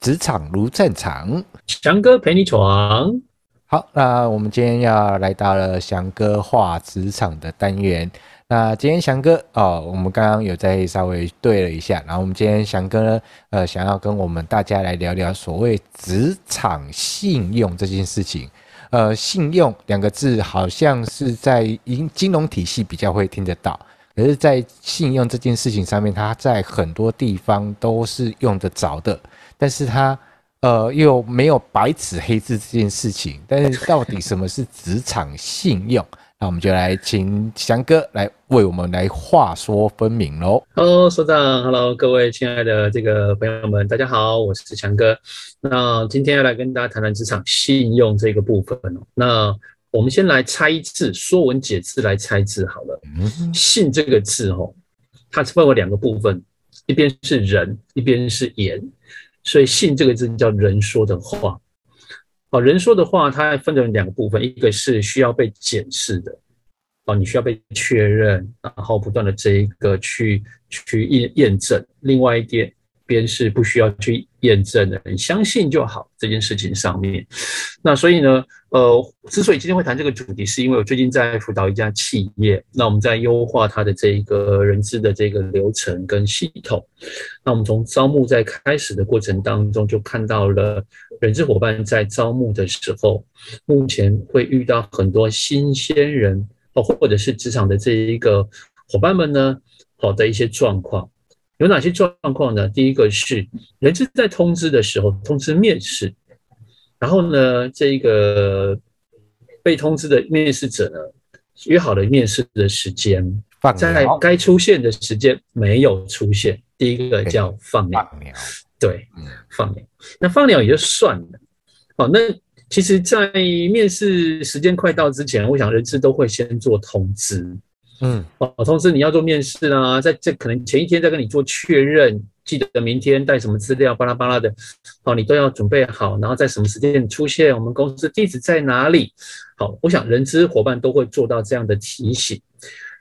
职场如战场，翔哥陪你闯。好，那我们今天要来到了翔哥话职场的单元。那今天翔哥哦，我们刚刚有在稍微对了一下，然后我们今天翔哥呢，呃，想要跟我们大家来聊聊所谓职场信用这件事情。呃，信用两个字好像是在银金融体系比较会听得到，可是，在信用这件事情上面，它在很多地方都是用得着的，但是他呃又没有白纸黑字这件事情。但是到底什么是职场信用？那我们就来请翔哥来为我们来话说分明喽。Hello，所长，Hello，各位亲爱的这个朋友们，大家好，我是翔哥。那今天要来跟大家谈谈职场信用这个部分哦。那我们先来拆字，说文解字来猜字好了。嗯信这个字哦，它是分为两个部分，一边是人，一边是言，所以信这个字叫人说的话。好，人说的话，它分成两个部分，一个是需要被检视的，哦，你需要被确认，然后不断的这一个去去验验证；另外一点边是不需要去验证的，你相信就好这件事情上面。那所以呢，呃，之所以今天会谈这个主题，是因为我最近在辅导一家企业，那我们在优化它的这一个人资的这个流程跟系统。那我们从招募在开始的过程当中，就看到了。人资伙伴在招募的时候，目前会遇到很多新鲜人哦，或者是职场的这一个伙伴们呢，好的一些状况，有哪些状况呢？第一个是人资在通知的时候，通知面试，然后呢，这一个被通知的面试者呢，约好了面试的时间，在该出现的时间没有出现，第一个叫放鸟。对，放鸟，那放鸟也就算了。好，那其实，在面试时间快到之前，我想人资都会先做通知。嗯，哦，通知你要做面试啊，在这可能前一天再跟你做确认，记得明天带什么资料，巴拉巴拉的，好，你都要准备好，然后在什么时间出现，我们公司地址在哪里？好，我想人资伙伴都会做到这样的提醒。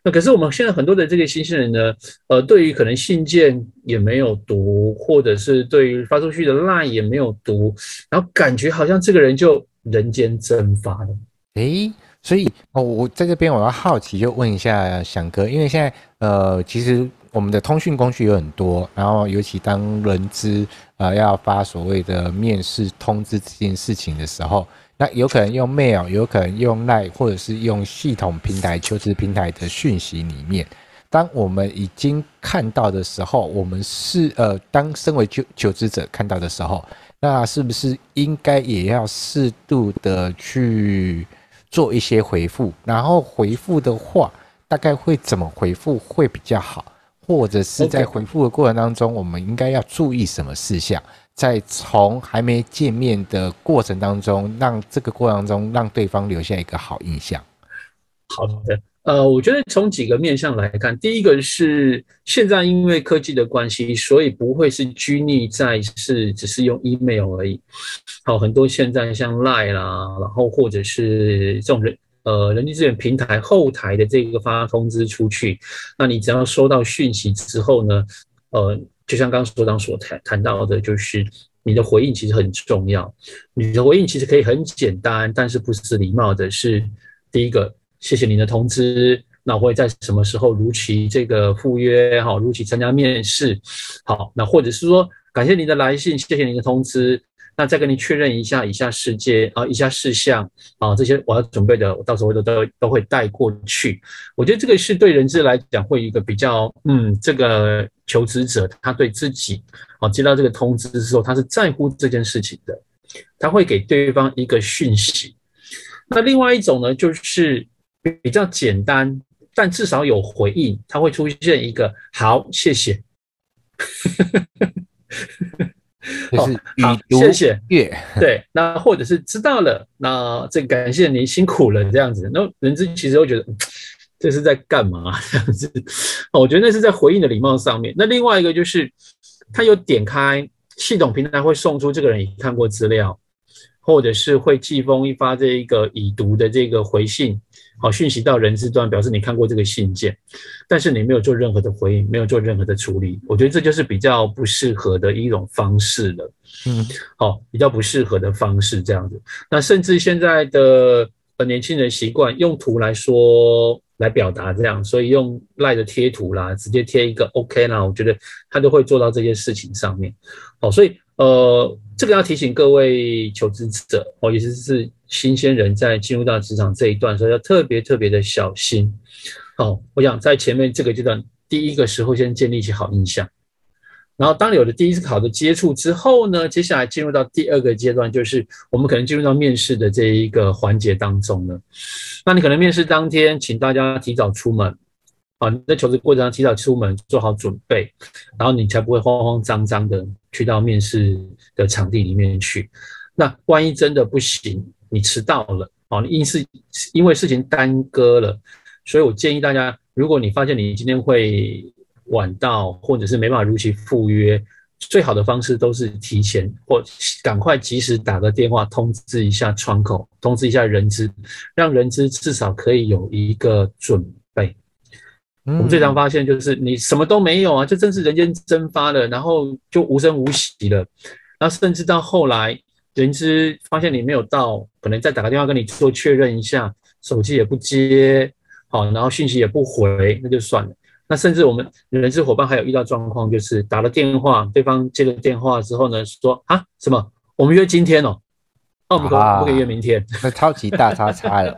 那可是我们现在很多的这个新鲜人呢，呃，对于可能信件也没有读，或者是对于发出去的 LINE 也没有读，然后感觉好像这个人就人间蒸发了。诶，所以哦，我在这边我要好奇就问一下翔哥，因为现在呃，其实我们的通讯工具有很多，然后尤其当人资呃要发所谓的面试通知这件事情的时候。那有可能用 mail，有可能用 line，或者是用系统平台、求职平台的讯息里面。当我们已经看到的时候，我们是呃，当身为求求职者看到的时候，那是不是应该也要适度的去做一些回复？然后回复的话，大概会怎么回复会比较好？或者是在回复的过程当中，我们应该要注意什么事项？在从还没见面的过程当中，让这个过程当中让对方留下一个好印象。好的，呃，我觉得从几个面向来看，第一个是现在因为科技的关系，所以不会是拘泥在是只是用 email 而已。好，很多现在像 Line 啦，然后或者是这种人呃人力资源平台后台的这个发通知出去，那你只要收到讯息之后呢，呃。就像刚刚所长所谈谈到的，就是你的回应其实很重要。你的回应其实可以很简单，但是不失礼貌的是，第一个，谢谢您的通知，那我会在什么时候如期这个赴约，好，如期参加面试，好，那或者是说，感谢您的来信，谢谢您的通知。那再跟您确认一下以下事件啊，以下事项啊，这些我要准备的，我到时候都都都会带过去。我觉得这个是对人资来讲会一个比较，嗯，这个求职者他对自己啊接到这个通知之后，他是在乎这件事情的，他会给对方一个讯息。那另外一种呢，就是比较简单，但至少有回应，它会出现一个好，谢谢。就是好，谢谢。对，那或者是知道了，那这感谢您辛苦了，这样子。那人资其实会觉得这是在干嘛？这样子，我觉得那是在回应的礼貌上面。那另外一个就是，他有点开系统平台会送出这个人已看过资料，或者是会寄封一发这一个已读的这个回信，好讯息到人事端，表示你看过这个信件，但是你没有做任何的回应，没有做任何的处理，我觉得这就是比较不适合的一种方式了。嗯，好，比较不适合的方式这样子。那甚至现在的呃年轻人习惯用图来说来表达这样，所以用赖的贴图啦，直接贴一个 OK 啦，我觉得他都会做到这些事情上面。好，所以。呃，这个要提醒各位求职者哦，也就是新鲜人在进入到职场这一段时候，要特别特别的小心。哦，我想在前面这个阶段，第一个时候先建立起好印象，然后当你有了第一次好的接触之后呢，接下来进入到第二个阶段，就是我们可能进入到面试的这一个环节当中了。那你可能面试当天，请大家提早出门。啊，你在求职过程中提早出门，做好准备，然后你才不会慌慌张张的去到面试的场地里面去。那万一真的不行，你迟到了，啊，你因是因为事情耽搁了，所以我建议大家，如果你发现你今天会晚到，或者是没办法如期赴约，最好的方式都是提前或赶快及时打个电话通知一下窗口，通知一下人资，让人资至少可以有一个准。我们最常发现就是你什么都没有啊，就真是人间蒸发了，然后就无声无息了。然后甚至到后来，人资发现你没有到，可能再打个电话跟你做确认一下，手机也不接，好，然后讯息也不回，那就算了。那甚至我们人资伙伴还有遇到状况，就是打了电话，对方接了电话之后呢，说啊什么，我们约今天哦，那我们可不可以约明天？那超级大叉叉了。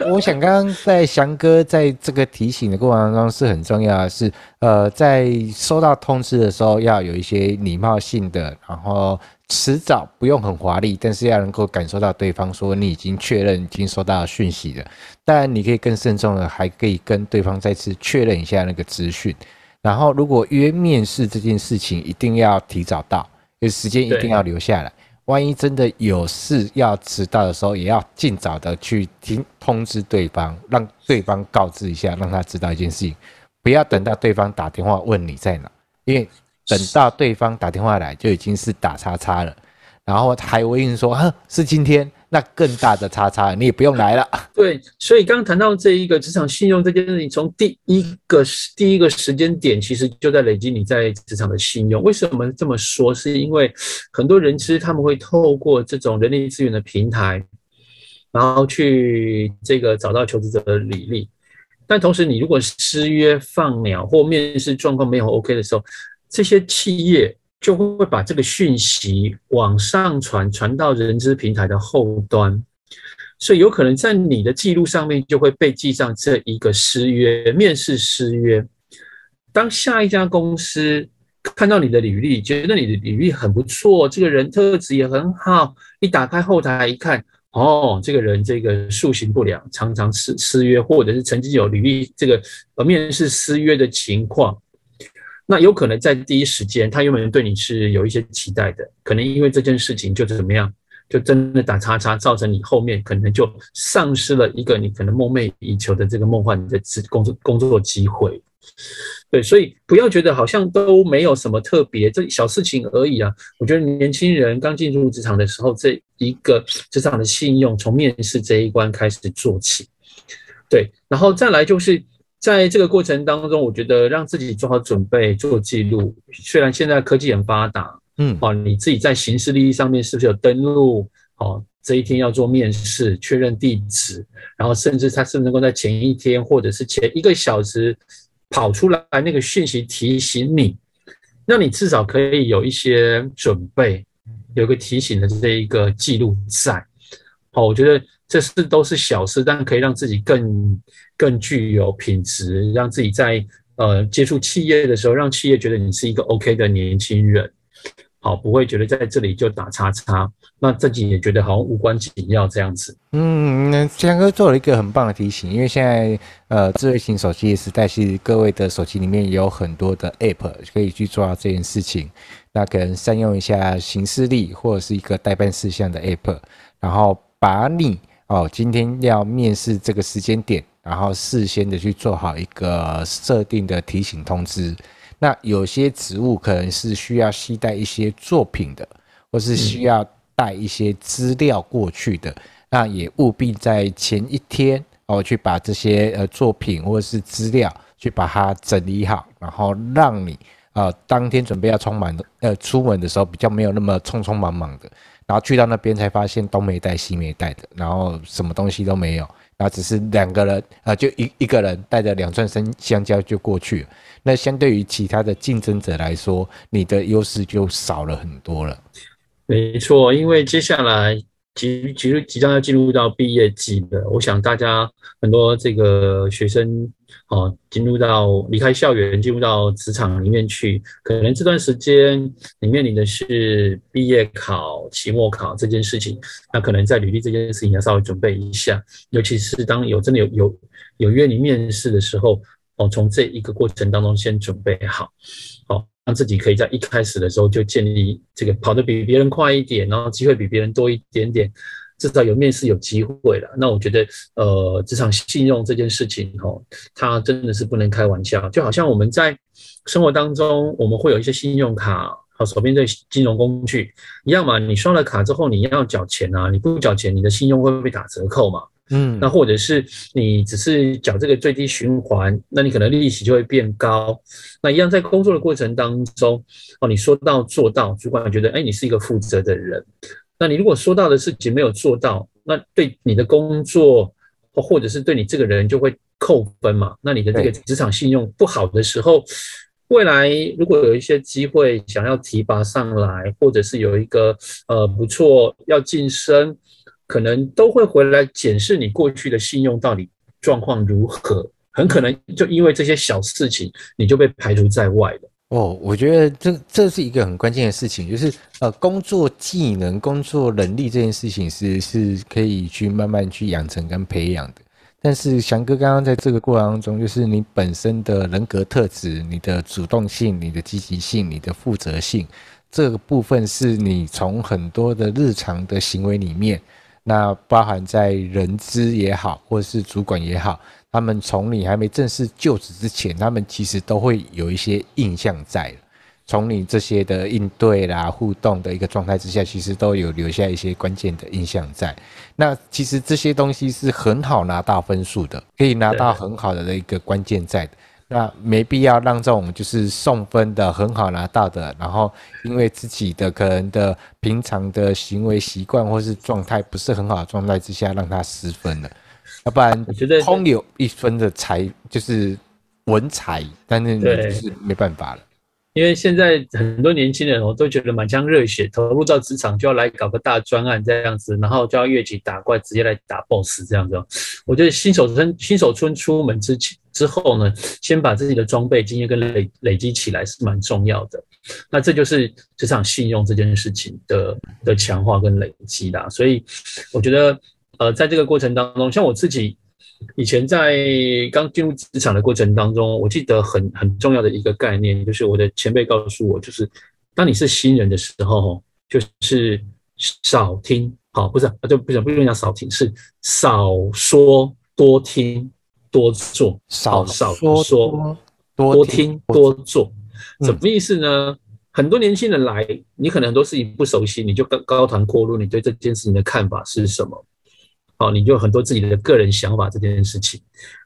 我我想刚刚在翔哥在这个提醒的过程当中是很重要的是，呃，在收到通知的时候要有一些礼貌性的，然后迟早不用很华丽，但是要能够感受到对方说你已经确认已经收到讯息了。当然你可以更慎重的，还可以跟对方再次确认一下那个资讯。然后如果约面试这件事情，一定要提早到，就时间一定要留下来。万一真的有事要迟到的时候，也要尽早的去听通知对方，让对方告知一下，让他知道一件事情，不要等到对方打电话问你在哪，因为等到对方打电话来就已经是打叉叉了，然后还回应说，哼，是今天。那更大的叉叉，你也不用来了。对，所以刚刚谈到这一个职场信用这件事情，从第一个第一个时间点，其实就在累积你在职场的信用。为什么这么说？是因为很多人其实他们会透过这种人力资源的平台，然后去这个找到求职者的履历。但同时，你如果失约放鸟或面试状况没有 OK 的时候，这些企业。就会把这个讯息往上传，传到人资平台的后端，所以有可能在你的记录上面就会被记上这一个失约，面试失约。当下一家公司看到你的履历，觉得你的履历很不错，这个人特质也很好，一打开后台一看，哦，这个人这个素行不良，常常失失约，或者是曾经有履历这个呃面试失约的情况。那有可能在第一时间，他原本对你是有一些期待的，可能因为这件事情就是怎么样，就真的打叉叉，造成你后面可能就丧失了一个你可能梦寐以求的这个梦幻的工作工作机会。对，所以不要觉得好像都没有什么特别，这小事情而已啊。我觉得年轻人刚进入职场的时候，这一个职场的信用从面试这一关开始做起。对，然后再来就是。在这个过程当中，我觉得让自己做好准备、做记录。虽然现在科技很发达，嗯，哦，你自己在行事历上面是不是有登录？哦，这一天要做面试，确认地址，然后甚至他是能够在前一天或者是前一个小时跑出来那个讯息提醒你，那你至少可以有一些准备，有个提醒的这一个记录在。哦，我觉得。这是都是小事，但可以让自己更更具有品质，让自己在呃接触企业的时候，让企业觉得你是一个 OK 的年轻人，好，不会觉得在这里就打叉叉，那自己也觉得好像无关紧要这样子。嗯，那翔哥做了一个很棒的提醒，因为现在呃智慧型手机时代，其实各位的手机里面也有很多的 App 可以去做到这件事情，那可能善用一下行事历或者是一个待办事项的 App，然后把你。哦，今天要面试这个时间点，然后事先的去做好一个设定的提醒通知。那有些职务可能是需要携带一些作品的，或是需要带一些资料过去的，那也务必在前一天哦去把这些呃作品或是资料去把它整理好，然后让你呃当天准备要充满的呃出门的时候比较没有那么匆匆忙忙的，然后去到那边才发现东没带西没带的，然后什么东西都没有。然后只是两个人啊、呃，就一一个人带着两串生香蕉就过去。那相对于其他的竞争者来说，你的优势就少了很多了。没错，因为接下来即即即将要进入到毕业季了，我想大家很多这个学生。哦，进入到离开校园，进入到职场里面去，可能这段时间你面临的是毕业考、期末考这件事情，那可能在履历这件事情要稍微准备一下，尤其是当有真的有有有约你面试的时候，哦，从这一个过程当中先准备好，哦，让自己可以在一开始的时候就建立这个跑得比别人快一点，然后机会比别人多一点点。至少有面试有机会了，那我觉得，呃，职场信用这件事情，哦，它真的是不能开玩笑。就好像我们在生活当中，我们会有一些信用卡，好，手边的金融工具一样嘛。你刷了卡之后，你要缴钱啊，你不缴钱，你的信用会不会打折扣嘛？嗯，那或者是你只是缴这个最低循环，那你可能利息就会变高。那一样在工作的过程当中，哦，你说到做到，主管觉得，哎，你是一个负责的人。那你如果说到的事情没有做到，那对你的工作，或者是对你这个人就会扣分嘛？那你的这个职场信用不好的时候，未来如果有一些机会想要提拔上来，或者是有一个呃不错要晋升，可能都会回来检视你过去的信用到底状况如何，很可能就因为这些小事情，你就被排除在外了。哦，我觉得这这是一个很关键的事情，就是呃，工作技能、工作能力这件事情是是可以去慢慢去养成跟培养的。但是翔哥刚刚在这个过程当中，就是你本身的人格特质、你的主动性、你的积极性、你的负责性，这个部分是你从很多的日常的行为里面，那包含在人资也好，或者是主管也好。他们从你还没正式就职之前，他们其实都会有一些印象在。从你这些的应对啦、互动的一个状态之下，其实都有留下一些关键的印象在。那其实这些东西是很好拿到分数的，可以拿到很好的一个关键在的。那没必要让这种就是送分的很好拿到的，然后因为自己的可能的平常的行为习惯或是状态不是很好的状态之下，让他失分了。要不然，我觉得空有一分的才就是文采，但是你就是没办法了。因为现在很多年轻人，我都觉得满腔热血投入到职场，就要来搞个大专案这样子，然后就要越级打怪，直接来打 BOSS 这样子。我觉得新手村新手村出门之前之后呢，先把自己的装备经验跟累累积起来是蛮重要的。那这就是职场信用这件事情的的强化跟累积啦。所以我觉得。呃，在这个过程当中，像我自己以前在刚进入职场的过程当中，我记得很很重要的一个概念，就是我的前辈告诉我，就是当你是新人的时候，就是少听，好，不是啊，就不是不用讲少听，是少说多听多做，少少说多多听多做，什么意思呢？很多年轻人来，你可能很多事情不熟悉，你就高高谈阔论，你对这件事情的看法是什么？哦，你就很多自己的个人想法这件事情，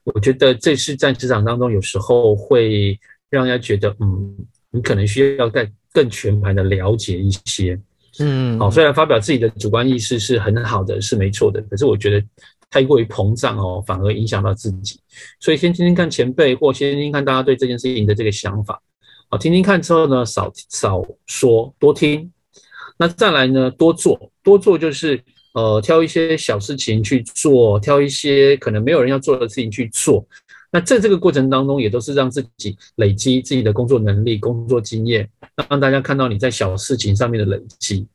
我觉得这是在职场当中有时候会让人家觉得，嗯，你可能需要再更全盘的了解一些，嗯，好，虽然发表自己的主观意识是很好的，是没错的，可是我觉得太过于膨胀哦，反而影响到自己，所以先听听看前辈，或先听听看大家对这件事情的这个想法，好，听听看之后呢，少少说，多听，那再来呢，多做，多做就是。呃，挑一些小事情去做，挑一些可能没有人要做的事情去做。那在这个过程当中，也都是让自己累积自己的工作能力、工作经验，让大家看到你在小事情上面的累积。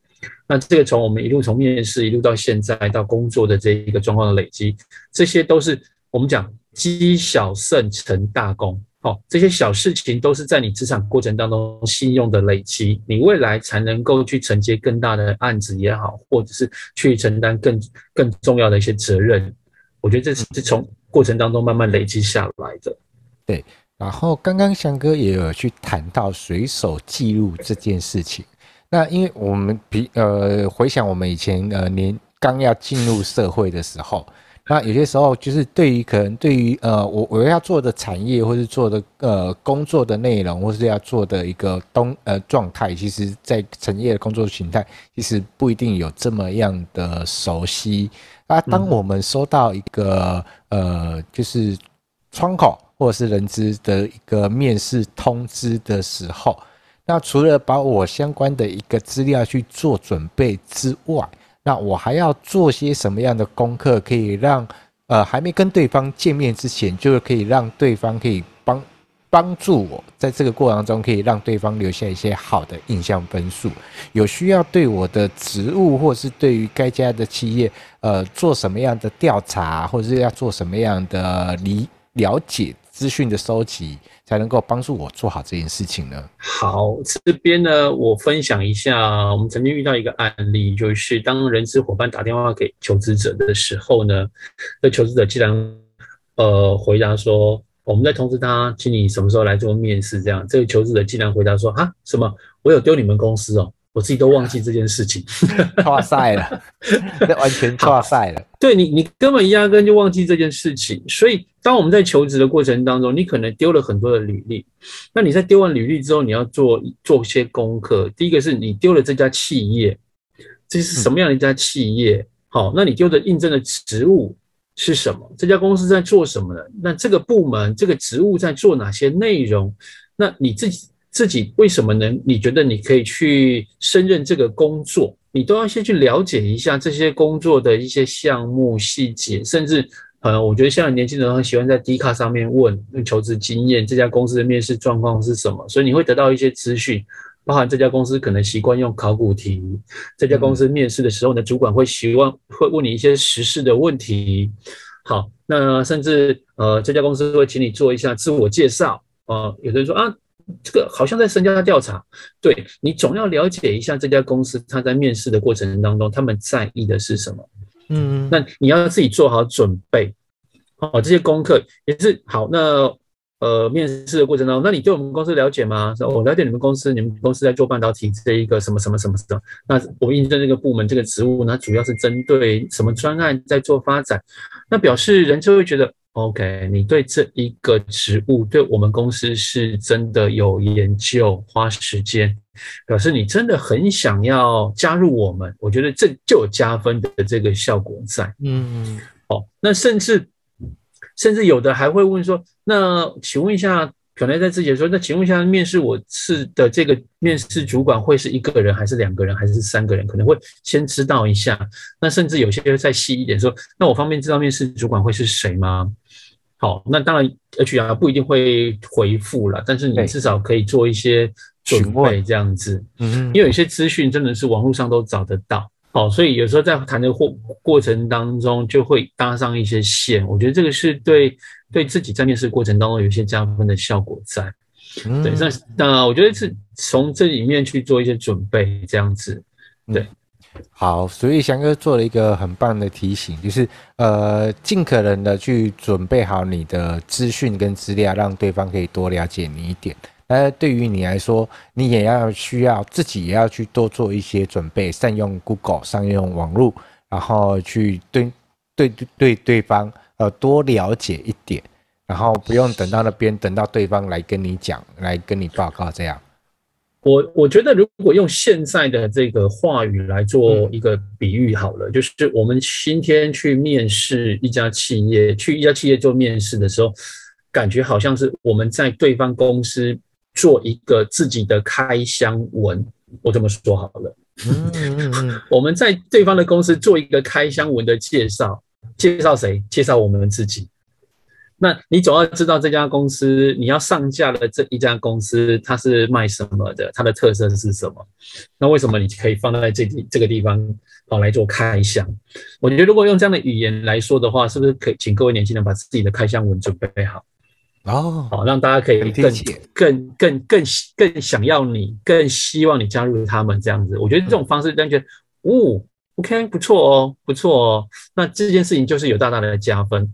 那这个从我们一路从面试一路到现在到工作的这一个状况的累积，这些都是我们讲积小胜成大功。好，这些小事情都是在你职场过程当中信用的累积，你未来才能够去承接更大的案子也好，或者是去承担更更重要的一些责任。我觉得这是从过程当中慢慢累积下来的。对，然后刚刚翔哥也有去谈到随手记录这件事情。那因为我们比呃回想我们以前呃年刚要进入社会的时候。那有些时候就是对于可能对于呃我我要做的产业或是做的呃工作的内容或是要做的一个东呃状态，其实在产业的工作形态其实不一定有这么样的熟悉。那当我们收到一个呃就是窗口或者是人资的一个面试通知的时候，那除了把我相关的一个资料去做准备之外，那我还要做些什么样的功课，可以让呃还没跟对方见面之前，就是可以让对方可以帮帮助我，在这个过程中可以让对方留下一些好的印象分数。有需要对我的职务，或是对于该家的企业，呃，做什么样的调查，或者是要做什么样的理了解资讯的收集。才能够帮助我做好这件事情呢？好，这边呢，我分享一下，我们曾经遇到一个案例，就是当人资伙伴打电话给求职者的时候呢，那求职者既然呃回答说，我们在通知他，请你什么时候来做面试，这样，这个求职者竟然回答说，啊，什么？我有丢你们公司哦。我自己都忘记这件事情，跨赛了，这 完全跨赛了。对你，你根本压根就忘记这件事情。所以，当我们在求职的过程当中，你可能丢了很多的履历。那你在丢完履历之后，你要做做些功课。第一个是你丢了这家企业，这是什么样的一家企业？好，那你丢的应征的职务是什么？这家公司在做什么呢？那这个部门这个职务在做哪些内容？那你自己。自己为什么能？你觉得你可以去胜任这个工作？你都要先去了解一下这些工作的一些项目细节，甚至呃，我觉得现在年轻人很喜欢在 D 卡上面问求职经验，这家公司的面试状况是什么？所以你会得到一些资讯，包含这家公司可能习惯用考古题，这家公司面试的时候呢，主管会希望会问你一些时事的问题。好，那甚至呃，这家公司会请你做一下自我介绍啊，有的人说啊。这个好像在身家调查，对，你总要了解一下这家公司，他在面试的过程当中，他们在意的是什么？嗯，那你要自己做好准备，好，这些功课也是好。那呃，面试的过程当中，那你对我们公司了解吗？说我了解你们公司，你们公司在做半导体这一个什么什么什么什么。那我应征这个部门这个职务，那主要是针对什么专案在做发展？那表示人就会觉得。OK，你对这一个职务，对我们公司是真的有研究，花时间，表示你真的很想要加入我们。我觉得这就有加分的这个效果在。嗯，好，那甚至甚至有的还会问说，那请问一下，可能在之前说，那请问一下，面试我是的这个面试主管会是一个人，还是两个人，还是三个人？可能会先知道一下。那甚至有些会再细一点说，那我方便知道面试主管会是谁吗？好，那当然，HR 不一定会回复了，但是你至少可以做一些准备，这样子。嗯，因为有些资讯真的是网络上都找得到。好，所以有时候在谈的过过程当中，就会搭上一些线。我觉得这个是对对自己在面试过程当中有一些加分的效果在。对，那那我觉得是从这里面去做一些准备，这样子。对。好，所以翔哥做了一个很棒的提醒，就是呃，尽可能的去准备好你的资讯跟资料，让对方可以多了解你一点。那对于你来说，你也要需要自己也要去多做一些准备，善用 Google，善用网络，然后去对对对对对方呃多了解一点，然后不用等到那边等到对方来跟你讲，来跟你报告这样。我我觉得，如果用现在的这个话语来做一个比喻好了，就是我们今天去面试一家企业，去一家企业做面试的时候，感觉好像是我们在对方公司做一个自己的开箱文。我这么说好了，我们在对方的公司做一个开箱文的介绍，介绍谁？介绍我们自己。那你总要知道这家公司，你要上架的这一家公司，它是卖什么的？它的特色是什么？那为什么你可以放在这地这个地方好来做开箱？我觉得如果用这样的语言来说的话，是不是可以请各位年轻人把自己的开箱文准备好？哦，好，让大家可以更更更更更想要你，更希望你加入他们这样子。我觉得这种方式让人觉得，哦，OK，不错哦，不错哦。那这件事情就是有大大的加分。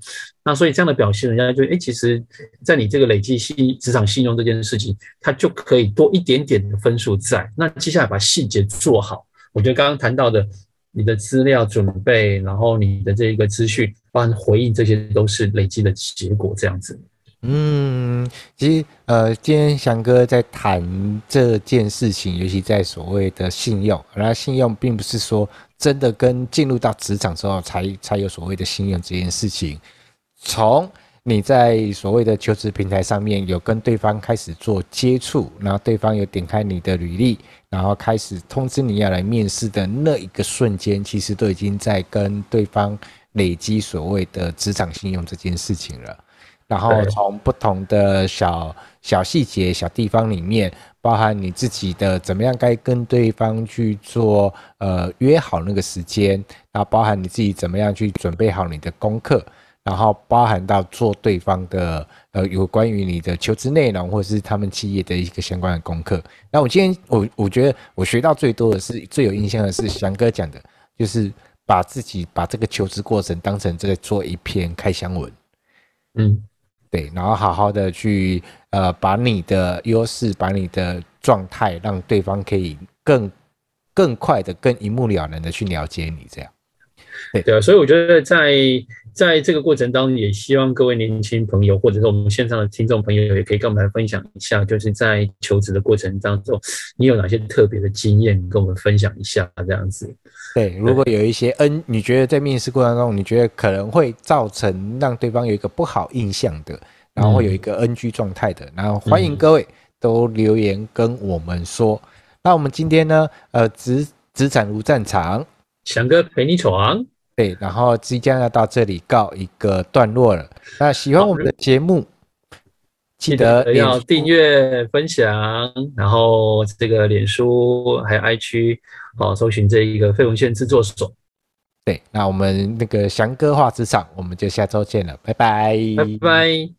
那所以这样的表现，人家就哎，其实，在你这个累积信职场信用这件事情，它就可以多一点点的分数在。那接下来把细节做好，我觉得刚刚谈到的，你的资料准备，然后你的这一个资讯，包含回应，这些都是累积的结果，这样子。嗯，其实呃，今天翔哥在谈这件事情，尤其在所谓的信用，然后信用并不是说真的跟进入到职场之后才才有所谓的信用这件事情。从你在所谓的求职平台上面有跟对方开始做接触，然后对方有点开你的履历，然后开始通知你要来面试的那一个瞬间，其实都已经在跟对方累积所谓的职场信用这件事情了。然后从不同的小小细节、小地方里面，包含你自己的怎么样该跟对方去做呃约好那个时间，然后包含你自己怎么样去准备好你的功课，然后包含到做对方的呃有关于你的求职内容或者是他们企业的一个相关的功课。那我今天我我觉得我学到最多的是最有印象的是翔哥讲的，就是把自己把这个求职过程当成在做一篇开箱文，嗯。对，然后好好的去呃，把你的优势，把你的状态，让对方可以更更快的、更一目了然的去了解你，这样。对对啊，所以我觉得在在这个过程当中，也希望各位年轻朋友，或者是我们线上的听众朋友，也可以跟我们来分享一下，就是在求职的过程当中，你有哪些特别的经验，跟我们分享一下，这样子。对，如果有一些 N，你觉得在面试过程中，你觉得可能会造成让对方有一个不好印象的，然后会有一个 NG 状态的，然后欢迎各位都留言跟我们说。那我们今天呢，呃，职职场如战场，翔哥陪你闯。对，然后即将要到这里告一个段落了。那喜欢我们的节目，记得要订阅、分享，然后这个脸书还有 i 区，哦，搜寻这一个费文献制作所。对，那我们那个翔哥画职场，我们就下周见了，拜拜，拜拜。